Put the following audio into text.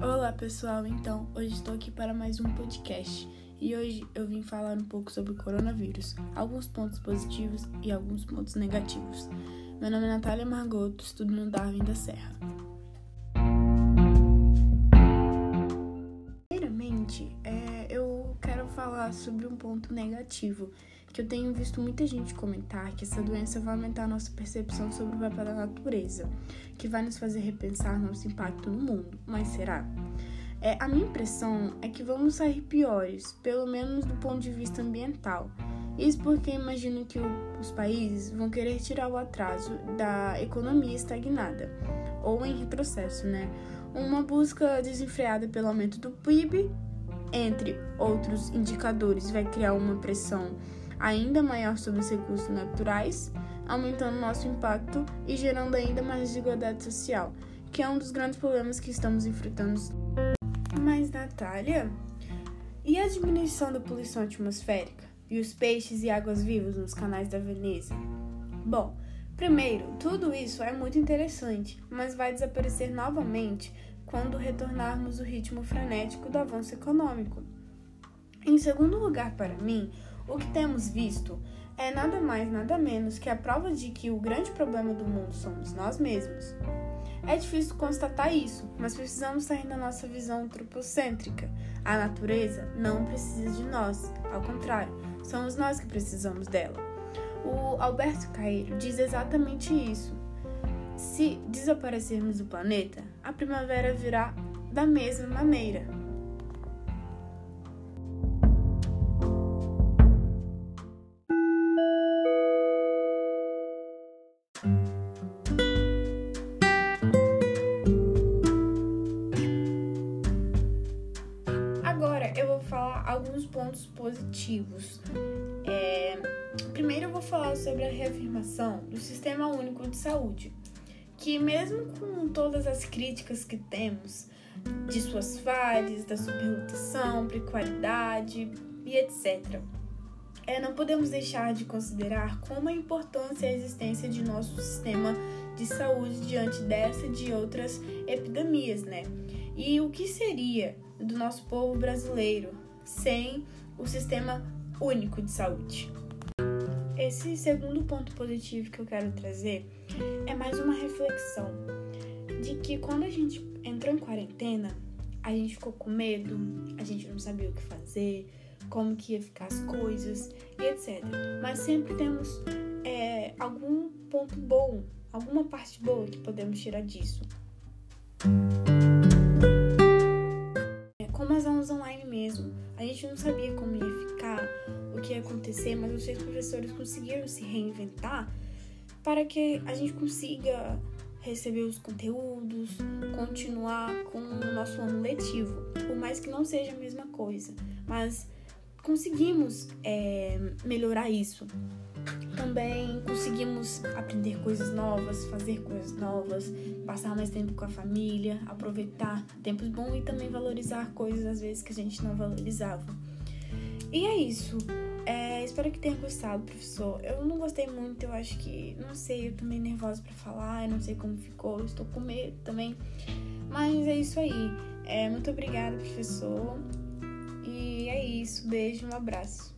Olá pessoal, então hoje estou aqui para mais um podcast e hoje eu vim falar um pouco sobre o coronavírus, alguns pontos positivos e alguns pontos negativos. Meu nome é Natália Margoto, estudo no Darwin da Serra. Primeiramente, é, eu quero falar sobre um ponto negativo, que eu tenho visto muita gente comentar que essa doença vai aumentar a nossa percepção sobre o papel da natureza, que vai nos fazer repensar nosso impacto no mundo. Mas será? É, a minha impressão é que vamos sair piores, pelo menos do ponto de vista ambiental. Isso porque imagino que o, os países vão querer tirar o atraso da economia estagnada, ou em retrocesso, né? Uma busca desenfreada pelo aumento do PIB, entre outros indicadores, vai criar uma pressão ainda maior sobre os recursos naturais, aumentando nosso impacto e gerando ainda mais desigualdade social, que é um dos grandes problemas que estamos enfrentando. Mas, Natália, e a diminuição da poluição atmosférica? E os peixes e águas vivas nos canais da Veneza? Bom, primeiro, tudo isso é muito interessante, mas vai desaparecer novamente quando retornarmos o ritmo frenético do avanço econômico. Em segundo lugar, para mim, o que temos visto é nada mais, nada menos que a prova de que o grande problema do mundo somos nós mesmos. É difícil constatar isso, mas precisamos sair da nossa visão antropocêntrica. A natureza não precisa de nós, ao contrário, somos nós que precisamos dela. O Alberto Caeiro diz exatamente isso. Se desaparecermos do planeta, a primavera virá da mesma maneira. Alguns pontos positivos. É, primeiro eu vou falar sobre a reafirmação do Sistema Único de Saúde, que mesmo com todas as críticas que temos de suas falhas, da superlotação, precariedade e etc., é, não podemos deixar de considerar como é importante a existência de nosso sistema de saúde diante dessa e de outras epidemias, né? E o que seria do nosso povo brasileiro sem o sistema único de saúde? Esse segundo ponto positivo que eu quero trazer é mais uma reflexão de que quando a gente entrou em quarentena, a gente ficou com medo, a gente não sabia o que fazer, como que ia ficar as coisas e etc. Mas sempre temos é, algum ponto bom, alguma parte boa que podemos tirar disso. Como as aulas online mesmo, a gente não sabia como ia ficar, o que ia acontecer, mas os seus professores conseguiram se reinventar para que a gente consiga receber os conteúdos, continuar com o nosso ano letivo, por mais que não seja a mesma coisa, mas conseguimos é, melhorar isso. Também conseguimos aprender coisas novas, fazer coisas novas, passar mais tempo com a família, aproveitar tempos bons e também valorizar coisas às vezes que a gente não valorizava. E é isso. É, espero que tenha gostado, professor. Eu não gostei muito, eu acho que, não sei, eu tô meio nervosa pra falar, eu não sei como ficou, estou com medo também. Mas é isso aí. É, muito obrigada, professor. E é isso. Beijo, um abraço.